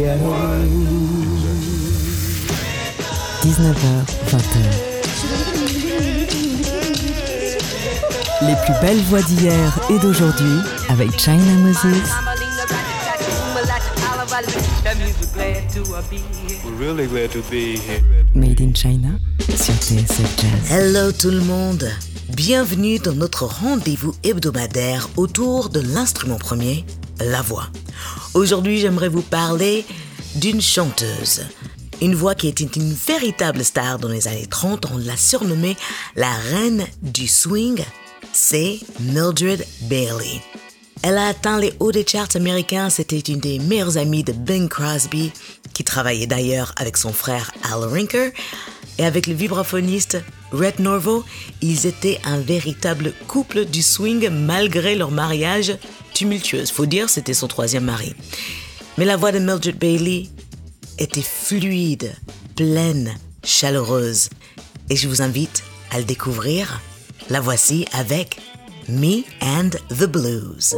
19h, 20h. Les plus belles voix d'hier et d'aujourd'hui avec China Moses. Made in China sur TSF Jazz. Hello tout le monde Bienvenue dans notre rendez-vous hebdomadaire autour de l'instrument premier, la voix. Aujourd'hui, j'aimerais vous parler d'une chanteuse. Une voix qui était une véritable star dans les années 30, on l'a surnommée la reine du swing, c'est Mildred Bailey. Elle a atteint les hauts des charts américains, c'était une des meilleures amies de Bing Crosby, qui travaillait d'ailleurs avec son frère Al Rinker, et avec le vibraphoniste Red Norvo, ils étaient un véritable couple du swing malgré leur mariage tumultueux. Faut dire, c'était son troisième mari. Mais la voix de Mildred Bailey était fluide, pleine, chaleureuse. Et je vous invite à le découvrir. La voici avec Me and the Blues.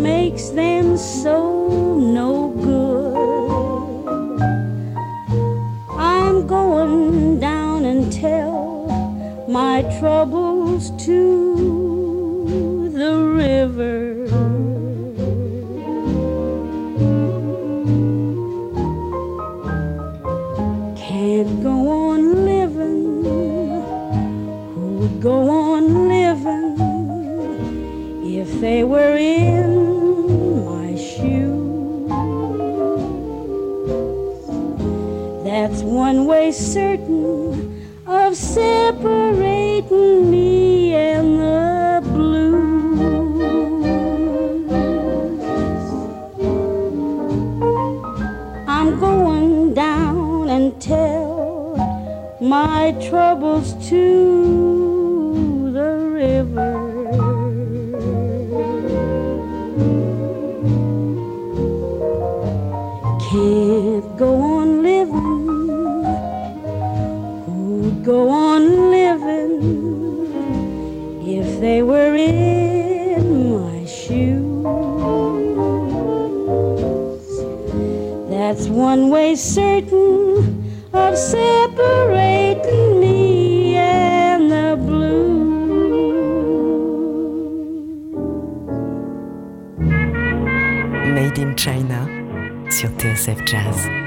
Makes them so no good? I'm going down and tell my troubles to sir. That's one way certain of separating me and the blues. Made in China sur TSF Jazz.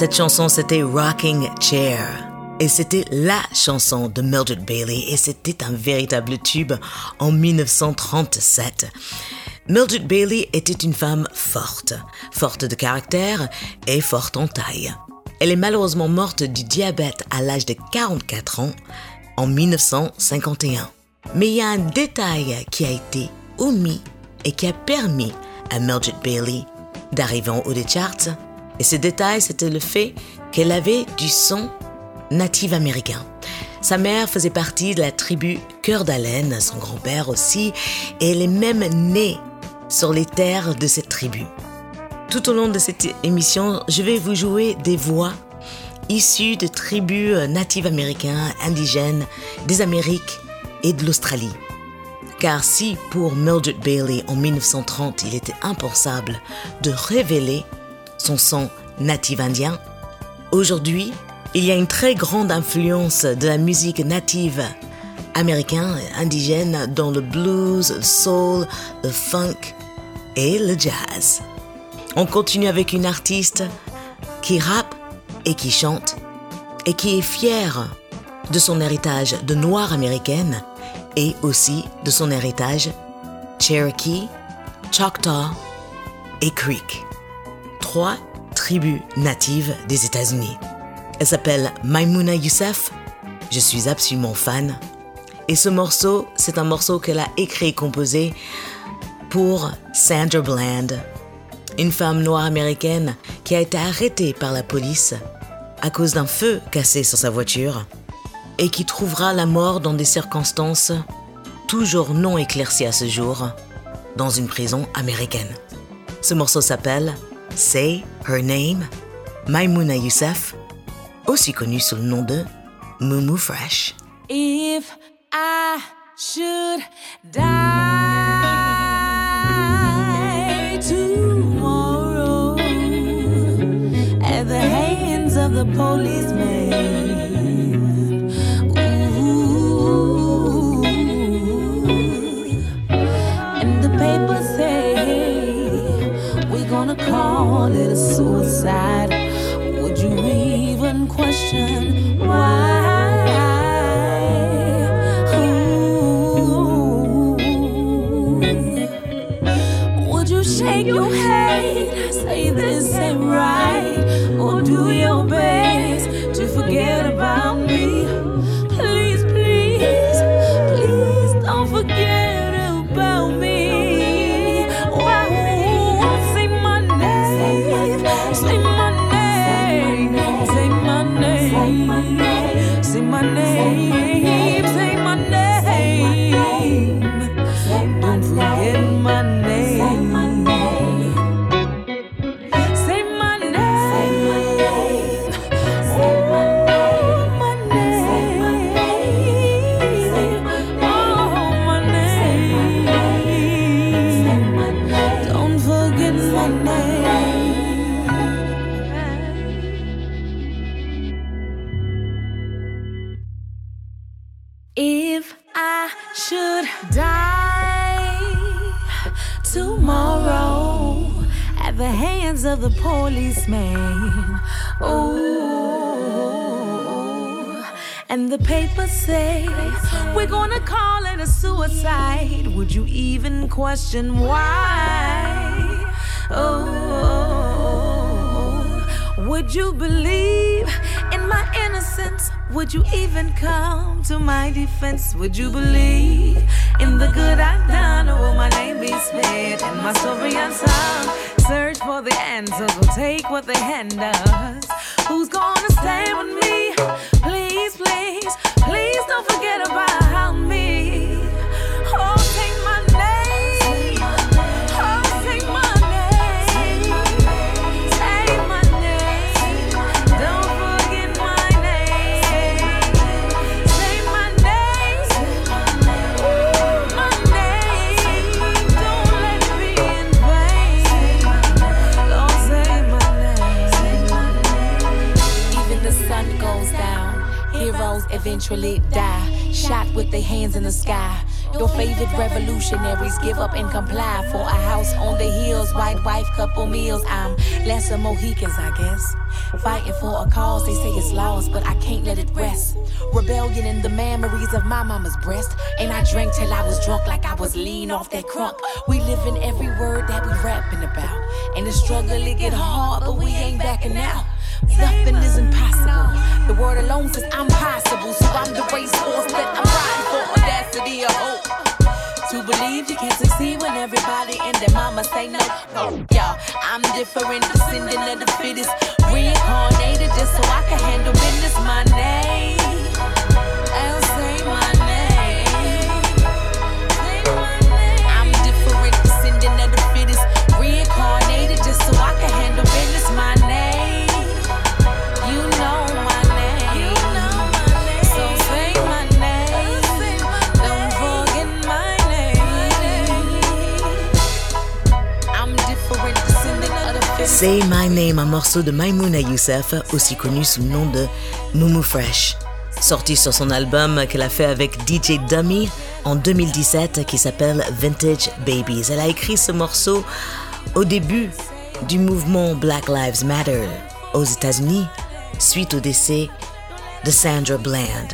Cette chanson, c'était Rocking Chair. Et c'était la chanson de Mildred Bailey et c'était un véritable tube en 1937. Mildred Bailey était une femme forte, forte de caractère et forte en taille. Elle est malheureusement morte du diabète à l'âge de 44 ans en 1951. Mais il y a un détail qui a été omis et qui a permis à Mildred Bailey d'arriver en haut des charts. Et ce détail, c'était le fait qu'elle avait du son natif américain. Sa mère faisait partie de la tribu Cœur d'Haleine, son grand-père aussi, et elle est même née sur les terres de cette tribu. Tout au long de cette émission, je vais vous jouer des voix issues de tribus natives américains, indigènes, des Amériques et de l'Australie. Car si pour Mildred Bailey en 1930 il était impensable de révéler son son natif indien, aujourd'hui il y a une très grande influence de la musique native américaine, indigène dans le blues, le soul, le funk et le jazz. On continue avec une artiste qui rappe et qui chante et qui est fière de son héritage de noire américaine et aussi de son héritage Cherokee, Choctaw et Creek. Trois tribus natives des États-Unis. Elle s'appelle Maimouna Youssef. Je suis absolument fan. Et ce morceau, c'est un morceau qu'elle a écrit et composé pour Sandra Bland, une femme noire américaine qui a été arrêtée par la police à cause d'un feu cassé sur sa voiture et qui trouvera la mort dans des circonstances toujours non éclaircies à ce jour dans une prison américaine. Ce morceau s'appelle Say Her Name, Maimouna Youssef, aussi connue sous le nom de Mumu Fresh. If I should die tomorrow at the hands of the policeman, hands of the policeman, oh, and the papers say we're gonna call it a suicide, would you even question why? Oh, would you believe in my innocence? Would you even come to my defense? Would you believe in the good I've done? Or will my name be spared and my story unsung? Search for the answers. We'll take what the hand does. Who's gonna stand with me? Please, please, please don't forget about me. Oh, eventually die. Shot with their hands in the sky. Your favorite revolutionaries give up and comply for a house on the hills, white wife, couple meals. I'm lesser Mohicans, I guess. Fighting for a cause, they say it's lost, but I can't let it rest. Rebellion in the memories of my mama's breast. And I drank till I was drunk, like I was lean off that crunk. We live in every word that we rapping about. And the struggle, it get hard, but we ain't backing out. Nothing is impossible. The word alone says I'm possible. So I'm the racehorse that I'm riding for audacity of hope. To believe you can't succeed when everybody and their mama say no. no. Yeah, I'm different, descendant of the fittest. Reincarnated just so I can handle business. My name. I'll say my name. Say My Name, un morceau de Maimouna Youssef, aussi connu sous le nom de Mumu Fresh. Sorti sur son album qu'elle a fait avec DJ Dummy en 2017 qui s'appelle Vintage Babies. Elle a écrit ce morceau au début du mouvement Black Lives Matter aux États-Unis suite au décès de Sandra Bland.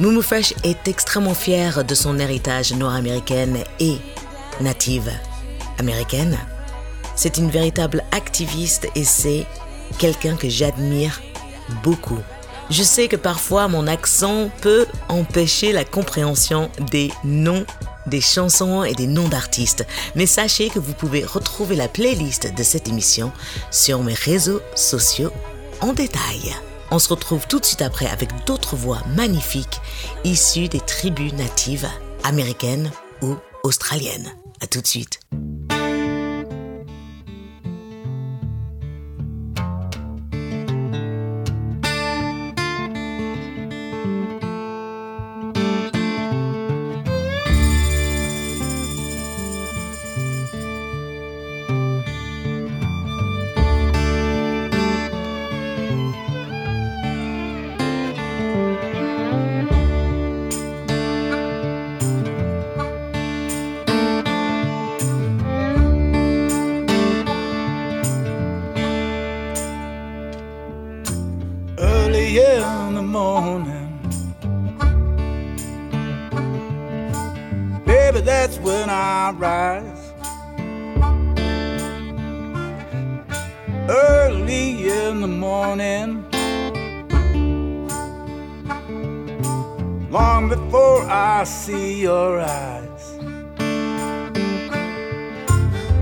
Mumu Fresh est extrêmement fière de son héritage nord-américaine et native américaine. C'est une véritable activiste et c'est quelqu'un que j'admire beaucoup. Je sais que parfois mon accent peut empêcher la compréhension des noms des chansons et des noms d'artistes, mais sachez que vous pouvez retrouver la playlist de cette émission sur mes réseaux sociaux en détail. On se retrouve tout de suite après avec d'autres voix magnifiques issues des tribus natives américaines ou australiennes. À tout de suite.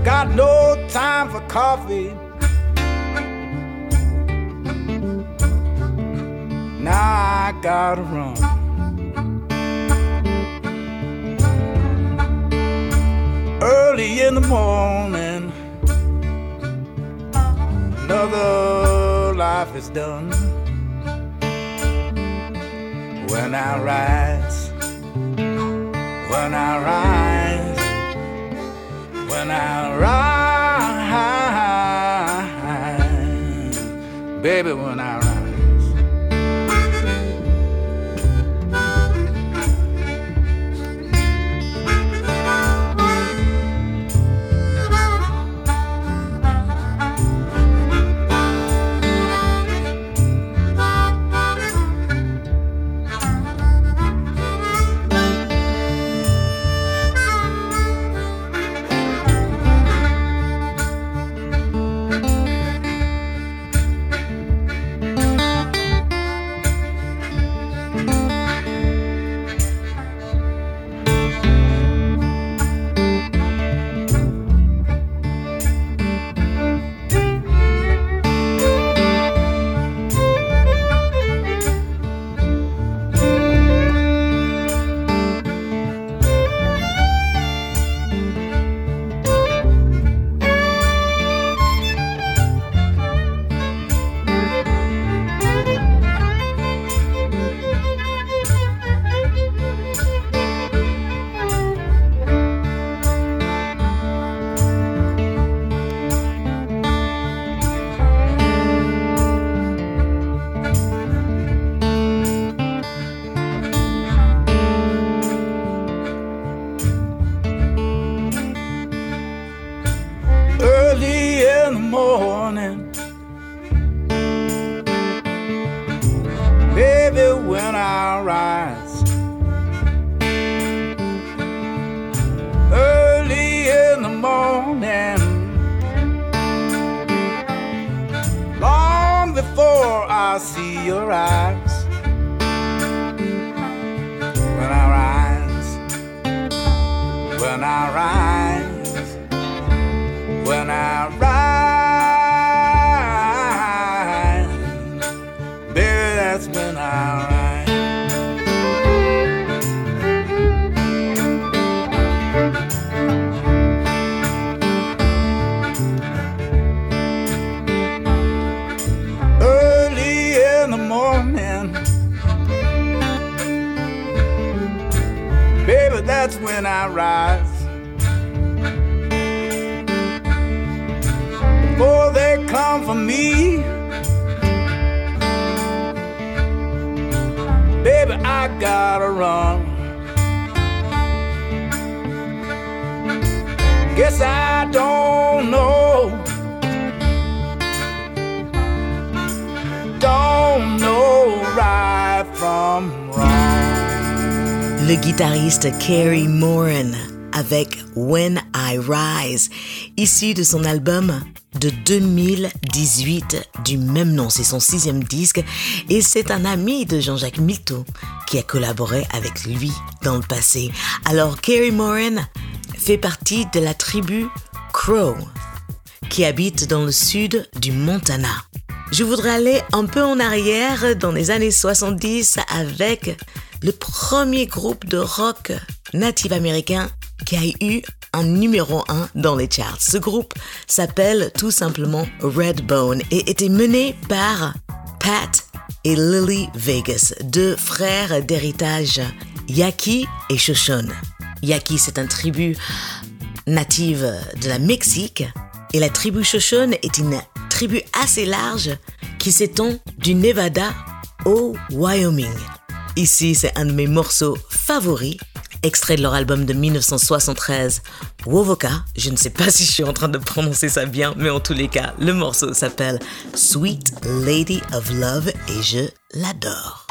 Got no time for coffee. Now I gotta run. Early in the morning, another life is done. When I rise, when I rise, when I rise, baby, when I when I rise. before they come for me. Baby, I gotta run. Guess I don't know. Le guitariste Kerry Moran avec When I Rise, issu de son album de 2018 du même nom. C'est son sixième disque et c'est un ami de Jean-Jacques Milteau qui a collaboré avec lui dans le passé. Alors Kerry Moran fait partie de la tribu Crow qui habite dans le sud du Montana. Je voudrais aller un peu en arrière dans les années 70 avec le premier groupe de rock natif américain qui a eu un numéro 1 dans les charts. Ce groupe s'appelle tout simplement Redbone et était mené par Pat et Lily Vegas, deux frères d'héritage, Yaki et Shoshone. Yaki, c'est un tribu native de la Mexique et la tribu Shoshone est une tribu assez large qui s'étend du Nevada au Wyoming. Ici, c'est un de mes morceaux favoris, extrait de leur album de 1973, Wovoka. Je ne sais pas si je suis en train de prononcer ça bien, mais en tous les cas, le morceau s'appelle Sweet Lady of Love et je l'adore.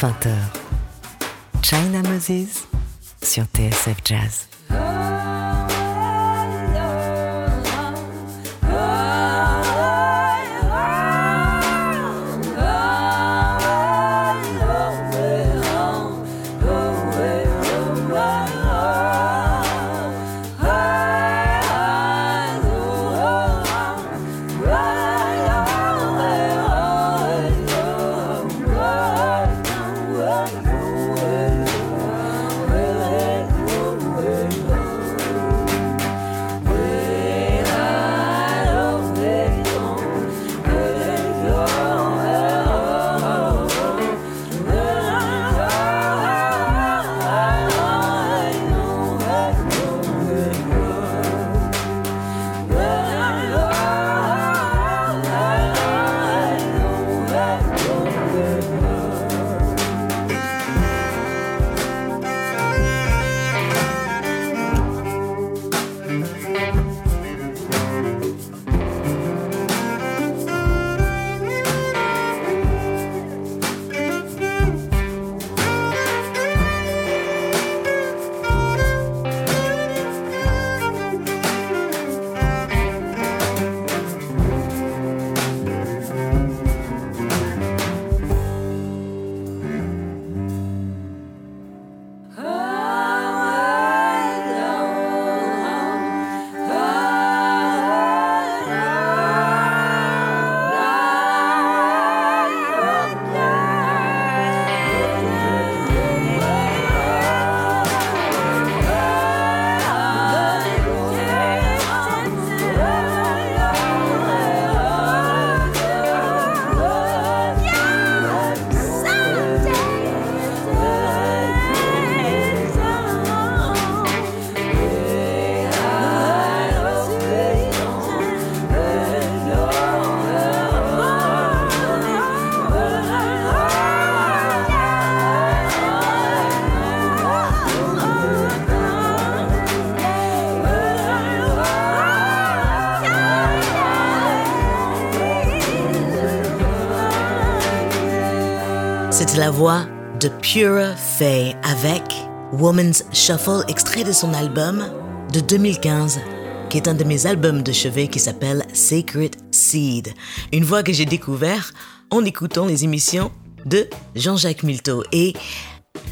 20h. China Moses sur TSF Jazz. La voix de Pura Fay avec Woman's Shuffle, extrait de son album de 2015, qui est un de mes albums de chevet qui s'appelle Sacred Seed. Une voix que j'ai découvert en écoutant les émissions de Jean-Jacques Milteau. Et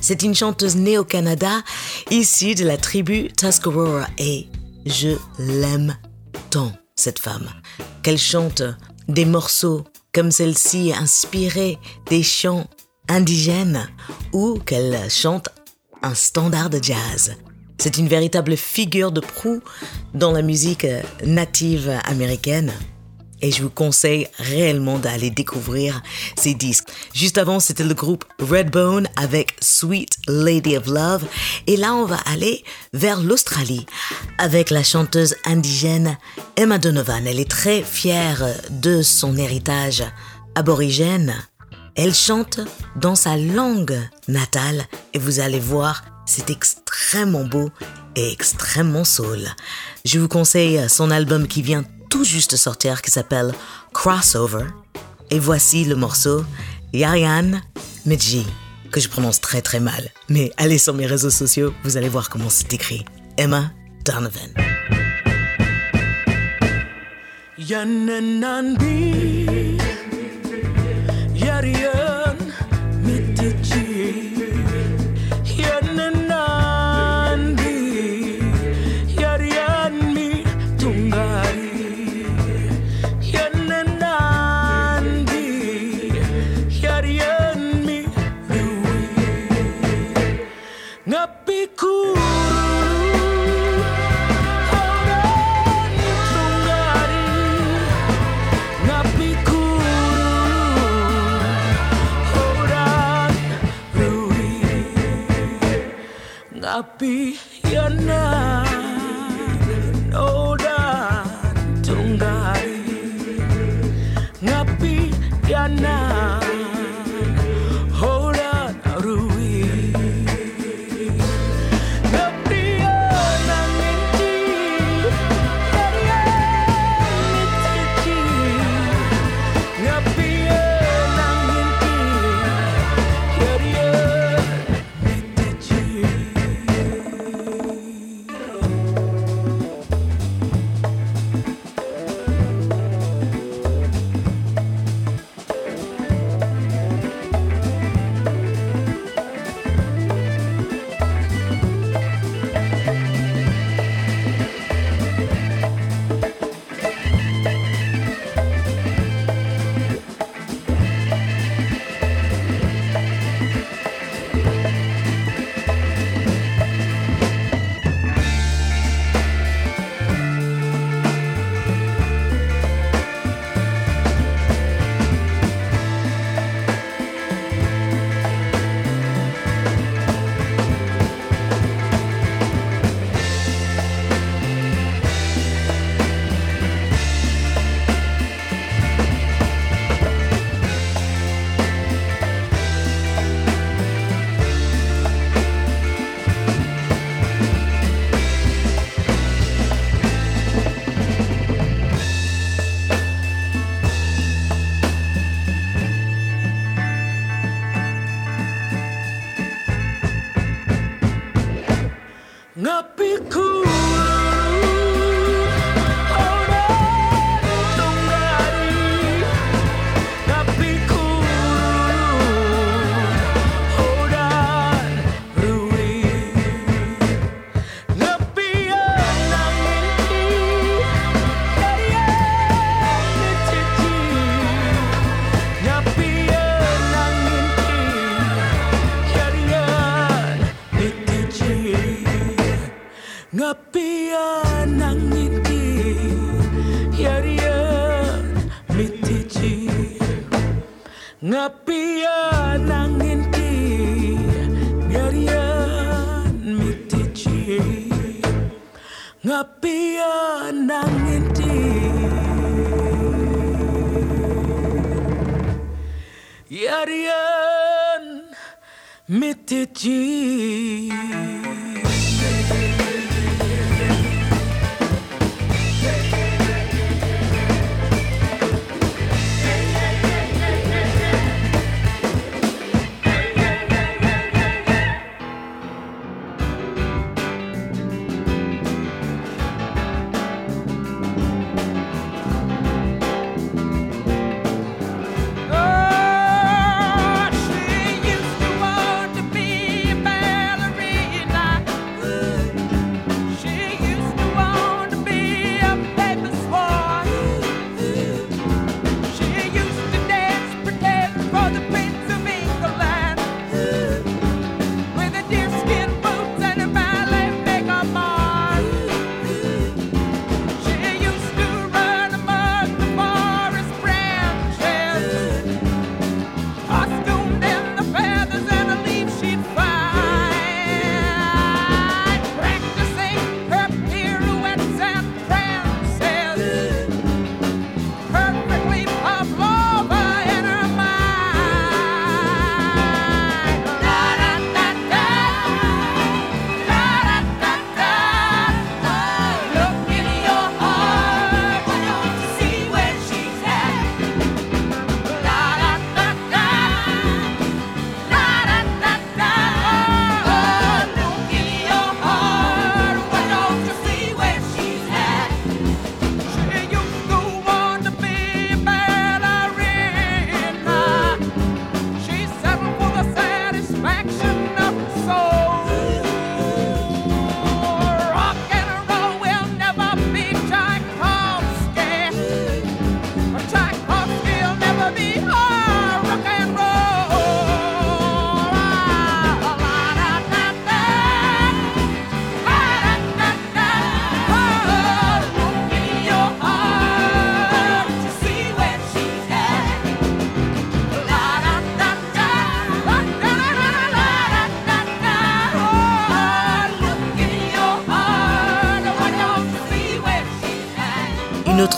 c'est une chanteuse née au Canada, issue de la tribu Tuscarora. Et je l'aime tant, cette femme, qu'elle chante des morceaux comme celle-ci, inspirés des chants indigène ou qu'elle chante un standard de jazz. C'est une véritable figure de proue dans la musique native américaine. Et je vous conseille réellement d'aller découvrir ces disques. Juste avant, c'était le groupe Redbone avec Sweet Lady of Love. Et là, on va aller vers l'Australie avec la chanteuse indigène Emma Donovan. Elle est très fière de son héritage aborigène elle chante dans sa langue natale et vous allez voir, c'est extrêmement beau et extrêmement soul. Je vous conseille son album qui vient tout juste sortir qui s'appelle Crossover. Et voici le morceau Yarian Medji, que je prononce très très mal. Mais allez sur mes réseaux sociaux, vous allez voir comment c'est écrit. Emma Donovan. Yarian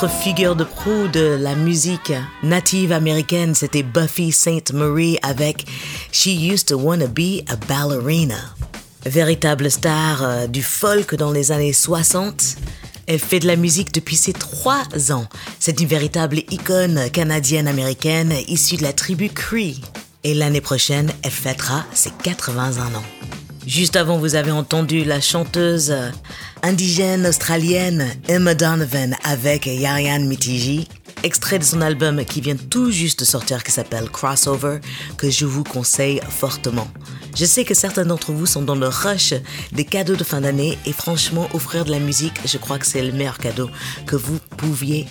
autre figure de proue de la musique native américaine, c'était Buffy Sainte Marie avec She Used to Wanna Be a Ballerina. Véritable star euh, du folk dans les années 60, elle fait de la musique depuis ses trois ans. C'est une véritable icône canadienne-américaine issue de la tribu Cree. Et l'année prochaine, elle fêtera ses 81 ans. Juste avant, vous avez entendu la chanteuse euh, indigène australienne Emma Donovan avec Yarian Mitiji, extrait de son album qui vient tout juste de sortir qui s'appelle Crossover, que je vous conseille fortement. Je sais que certains d'entre vous sont dans le rush des cadeaux de fin d'année et franchement, offrir de la musique, je crois que c'est le meilleur cadeau que vous pouviez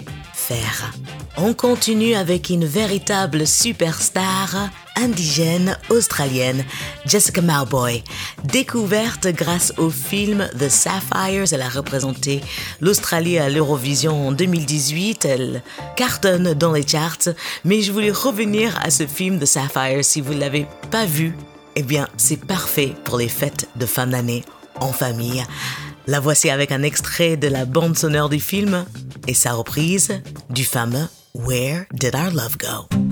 On continue avec une véritable superstar indigène australienne, Jessica Mauboy. Découverte grâce au film The Sapphires, elle a représenté l'Australie à l'Eurovision en 2018. Elle cartonne dans les charts, mais je voulais revenir à ce film The Sapphires. Si vous ne l'avez pas vu, eh bien, c'est parfait pour les fêtes de fin d'année en famille. La voici avec un extrait de la bande sonore du film et sa reprise du fameux Where Did Our Love Go?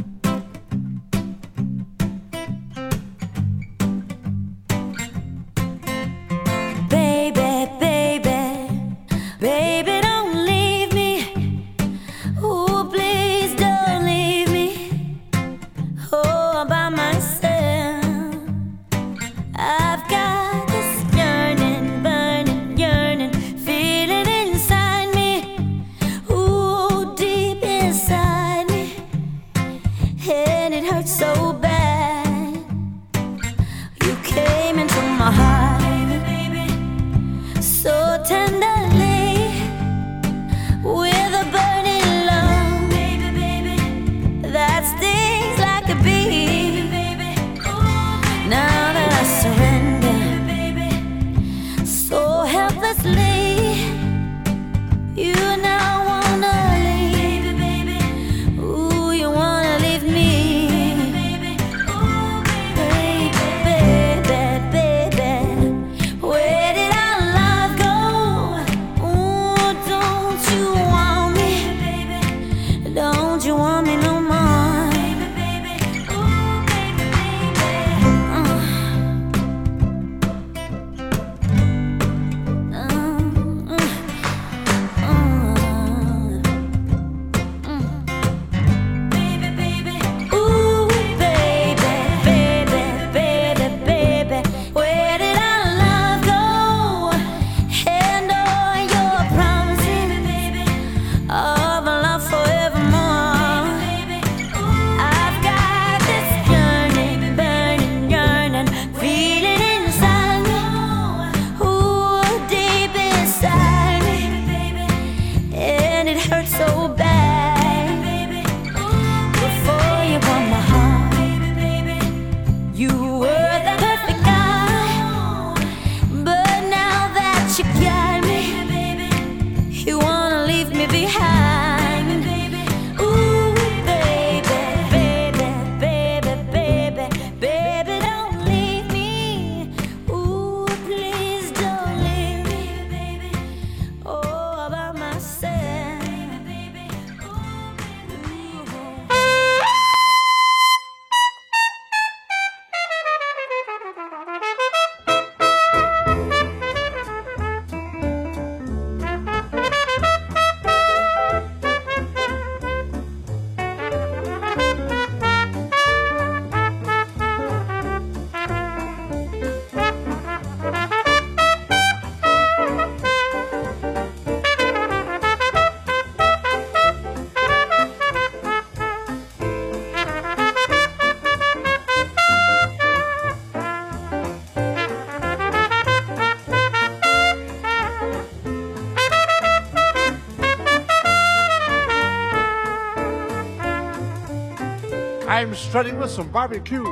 Strutting with some barbecue,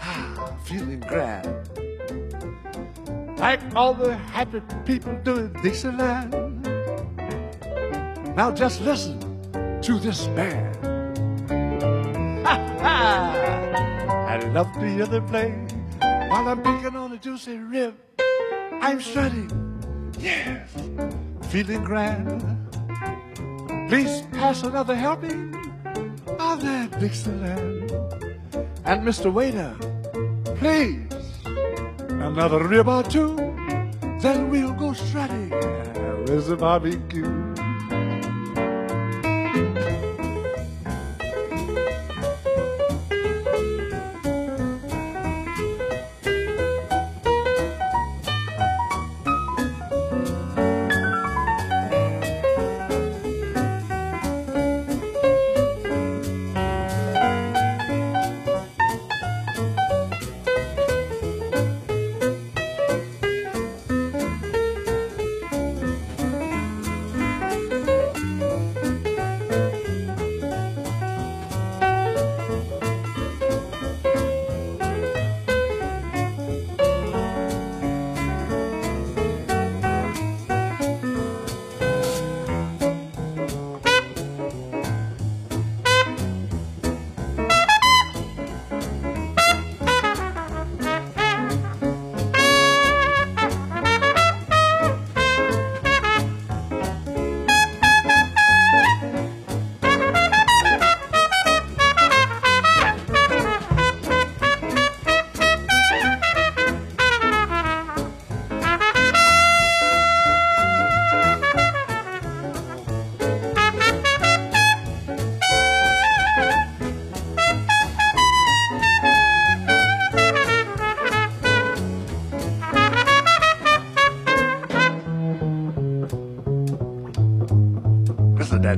Ah, feeling grand. Like all the happy people do in Dixieland. Now just listen to this band. Ha ha! I love to hear them play while I'm picking on a juicy rib. I'm strutting, yes, feeling grand. Please pass another helping of that Dixieland. And Mr. Waiter, please, another rib or two, then we'll go strutting with the barbecue.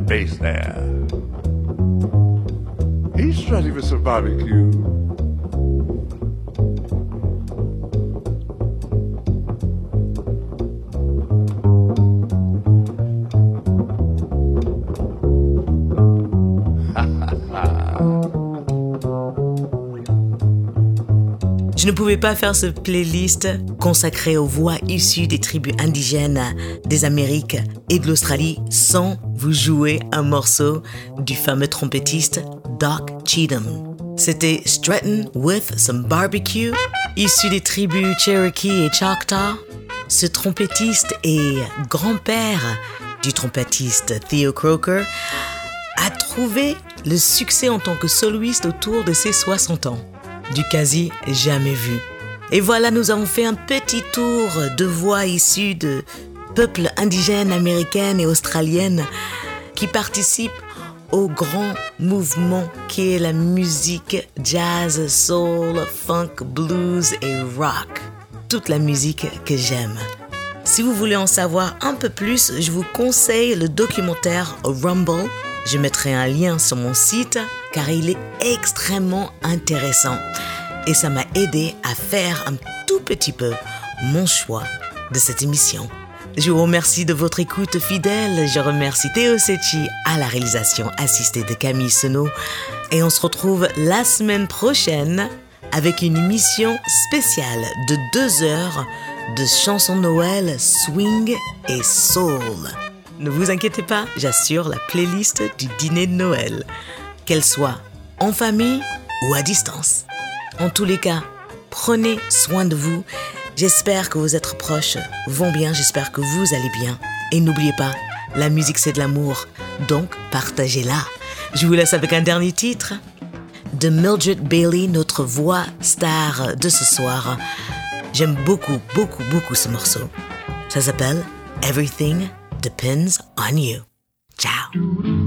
Listen to that bass there. He's ready for some barbecue. Je ne pouvais pas faire ce playlist consacré aux voix issues des tribus indigènes des Amériques et de l'Australie sans vous jouer un morceau du fameux trompettiste Doc Cheatham. C'était Stratton with some barbecue, issu des tribus Cherokee et Choctaw. Ce trompettiste est grand-père du trompettiste Theo Croker a trouvé le succès en tant que soloiste autour de ses 60 ans. Du quasi jamais vu. Et voilà, nous avons fait un petit tour de voix issues de peuples indigènes américaines et australiennes qui participent au grand mouvement qui est la musique jazz, soul, funk, blues et rock. Toute la musique que j'aime. Si vous voulez en savoir un peu plus, je vous conseille le documentaire Rumble. Je mettrai un lien sur mon site car il est extrêmement intéressant et ça m'a aidé à faire un tout petit peu mon choix de cette émission. Je vous remercie de votre écoute fidèle. Je remercie Théo Sechi à la réalisation assistée de Camille Senot. Et on se retrouve la semaine prochaine avec une émission spéciale de deux heures de chansons Noël, swing et soul. Ne vous inquiétez pas, j'assure la playlist du dîner de Noël, qu'elle soit en famille ou à distance. En tous les cas, prenez soin de vous. J'espère que vos êtres proches vont bien, j'espère que vous allez bien. Et n'oubliez pas, la musique c'est de l'amour, donc partagez-la. Je vous laisse avec un dernier titre de Mildred Bailey, notre voix star de ce soir. J'aime beaucoup, beaucoup, beaucoup ce morceau. Ça s'appelle Everything Depends on You. Ciao.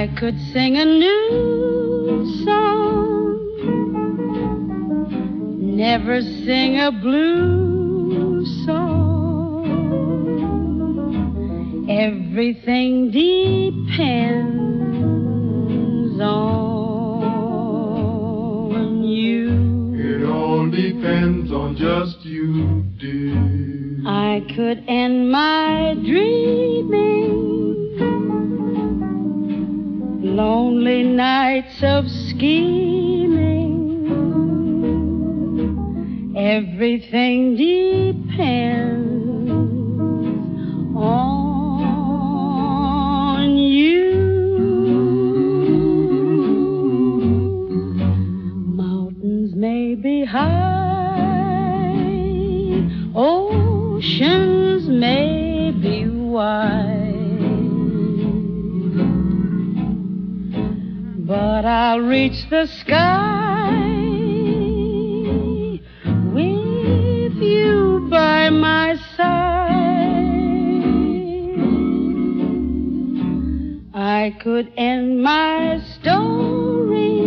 I could sing a new song, never sing a blue song. Everything depends on you. It all depends on just you, dear. I could end my dreaming lonely nights of scheming. Everything depends I'll reach the sky with you by my side. I could end my story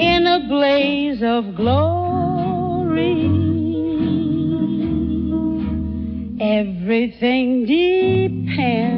in a blaze of glory. Everything depends